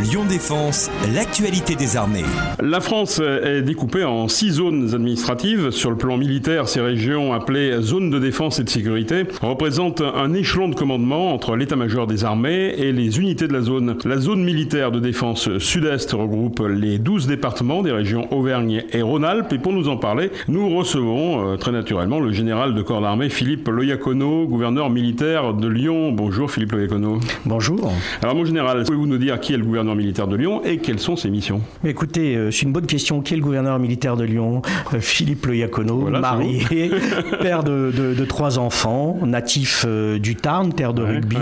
Lyon Défense, l'actualité des armées. La France est découpée en six zones administratives. Sur le plan militaire, ces régions appelées zones de défense et de sécurité représentent un échelon de commandement entre l'état-major des armées et les unités de la zone. La zone militaire de défense sud-est regroupe les 12 départements des régions Auvergne et Rhône-Alpes. Et pour nous en parler, nous recevons euh, très naturellement le général de corps d'armée Philippe Loyacono, gouverneur militaire de Lyon. Bonjour Philippe Loyacono. Bonjour. Alors mon général, pouvez-vous nous dire qui est le gouverneur militaire de Lyon et quelles sont ses missions? Écoutez, euh, c'est une bonne question. Qui est le gouverneur militaire de Lyon? Euh, Philippe Le Iacono, marié, père de, trois enfants, natif euh, du Tarn, terre de rugby.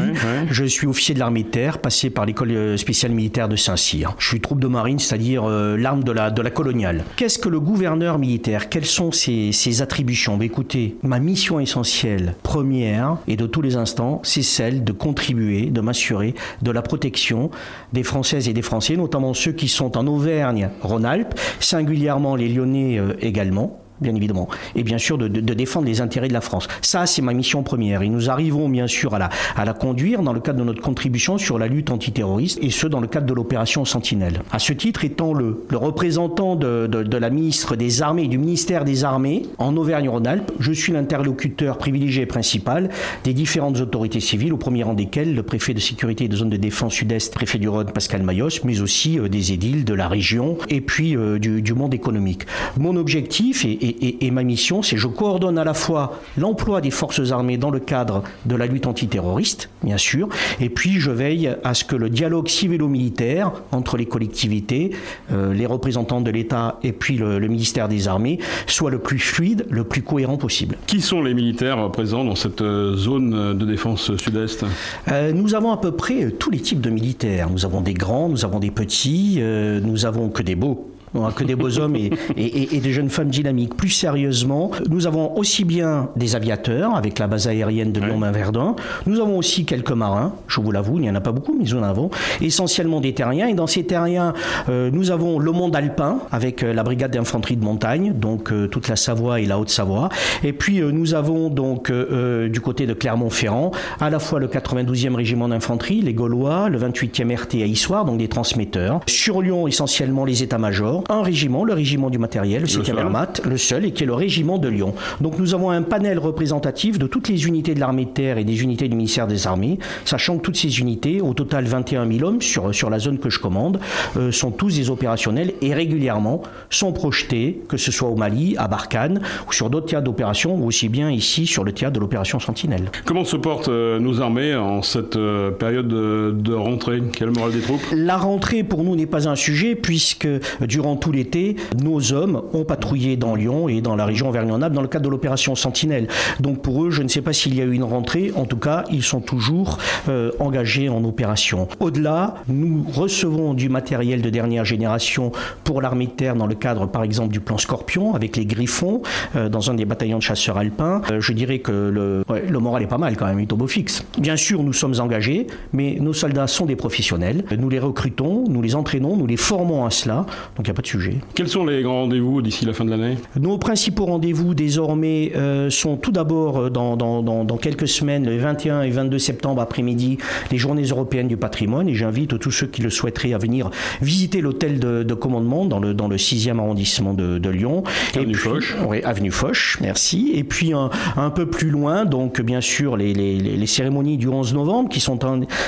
Je suis officier de l'armée de terre, passé par l'école spéciale militaire de Saint-Cyr. Je suis troupe de marine, c'est-à-dire l'arme de la, de la coloniale. Qu'est-ce que le gouverneur militaire? Quelles sont ses, ses attributions? Bah, Écoutez, ma mission essentielle, première et de tous les instants, c'est celle de contribuer, de m'assurer de la protection des Et des Français, notamment ceux qui sont en Auvergne-Rhône-Alpes, singulièrement les Lyonnais euh, également bien évidemment, et bien sûr de, défendre les intérêts de la France. Ça, c'est ma mission première. Et nous arrivons bien sûr à la, conduire dans le cadre de notre contribution sur la lutte antiterroriste, et ce, dans le cadre de l'opération Sentinelle. À ce titre, étant le, représentant de, la ministre des Armées et du ministère des Armées en Auvergne-Rhône-Alpes, je suis l'interlocuteur privilégié et principal des différentes autorités civiles, au premier rang desquelles le préfet de sécurité et de zone de défense sud-est, préfet du Rhône, Pascal Mayos, mais aussi euh, des édiles de la région et puis euh, du, monde économique. Mon objectif est ma mission, c'est je coordonne à la fois l'emploi des forces armées dans le cadre de la lutte antiterroriste, bien sûr, et puis je veille à ce que le dialogue civilo-militaire entre les collectivités, euh, les représentants de l'État et puis le, ministère des Armées soit le plus fluide, le plus cohérent possible. Qui sont les militaires présents dans cette euh, zone de défense sud-est? Euh, Nous avons à peu près tous les types de militaires. Nous avons des grands, nous avons des petits, nous avons que des beaux que des beaux hommes et, et, et, des jeunes femmes dynamiques. Plus sérieusement, nous avons aussi bien des aviateurs avec la base aérienne de Lyon-Main-Verdun. Nous avons aussi quelques marins, je vous l'avoue, il n'y en a pas beaucoup, mais nous en avons. Essentiellement des terriens. Et dans ces terriens, euh, nous avons le monde alpin avec euh, la brigade d'infanterie de montagne, donc euh, toute la Savoie et la Haute-Savoie. Et puis nous avons donc du côté de Clermont-Ferrand à la fois le 92e régiment d'infanterie, les Gaulois, le 28e RT à Issoire, donc des transmetteurs. Sur Lyon, essentiellement les états-majors un régiment, le régiment du matériel, c'est Camermat, le seul, et qui est le régiment de Lyon. Donc nous avons un panel représentatif de toutes les unités de l'armée de terre et des unités du ministère des Armées, sachant que toutes ces unités, au total 21 000 hommes sur, sur la zone que je commande, euh, sont tous des opérationnels et régulièrement sont projetés, que ce soit au Mali, à Barkhane ou sur d'autres théâtres d'opération, ou aussi bien ici sur le théâtre de l'opération Sentinelle. Comment se portent euh, nos armées en cette euh, période de, de rentrée? Quelle morale des troupes? La rentrée pour nous n'est pas un sujet puisque durant tout l'été, nos hommes ont patrouillé dans Lyon et dans la région Auvergne-en-Alpes dans le cadre de l'opération Sentinelle. Donc pour eux, je ne sais pas s'il y a eu une rentrée, en tout cas, ils sont toujours euh, engagés en opération. Au-delà, nous recevons du matériel de dernière génération pour l'armée de terre dans le cadre, par exemple, du plan Scorpion avec les Griffons euh, dans un des bataillons de chasseurs alpins. Euh, je dirais que le, le, moral est pas mal quand même, il est au fixe. Bien sûr, nous sommes engagés, mais nos soldats sont des professionnels. Nous les recrutons, nous les entraînons, nous les formons à cela. Donc il de sujet. Quels sont les grands rendez-vous d'ici la fin de l'année? Nos principaux rendez-vous désormais euh, sont tout d'abord euh, dans, dans, dans, quelques semaines, le 21 et 22 septembre après-midi, les journées européennes du patrimoine. Et j'invite tous ceux qui le souhaiteraient à venir visiter l'hôtel de, commandement dans le, dans le 6e arrondissement de, de Lyon. Avenue Foch. Oui, Avenue Foch, merci. Et puis un, un, peu plus loin, donc bien sûr, les, les, les cérémonies du 11 novembre qui sont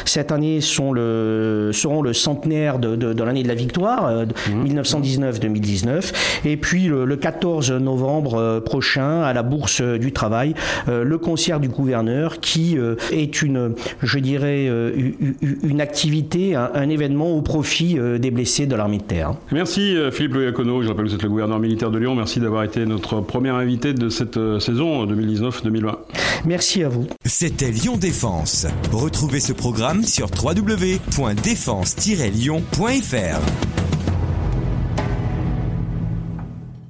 cette année sont le, seront le centenaire de, de, l'année de la victoire, euh, 1919 2019 Et puis le, 14 novembre euh, prochain, à la Bourse du Travail, euh, le concert du gouverneur qui euh, est une, je dirais, une activité, un, événement au profit des blessés de l'armée de terre. Merci Philippe Loyacono, je rappelle que vous êtes le gouverneur militaire de Lyon. Merci d'avoir été notre premier invité de cette saison 2019-2020. Merci à vous. C'était Lyon Défense. Retrouvez ce programme sur www.défense-lyon.fr.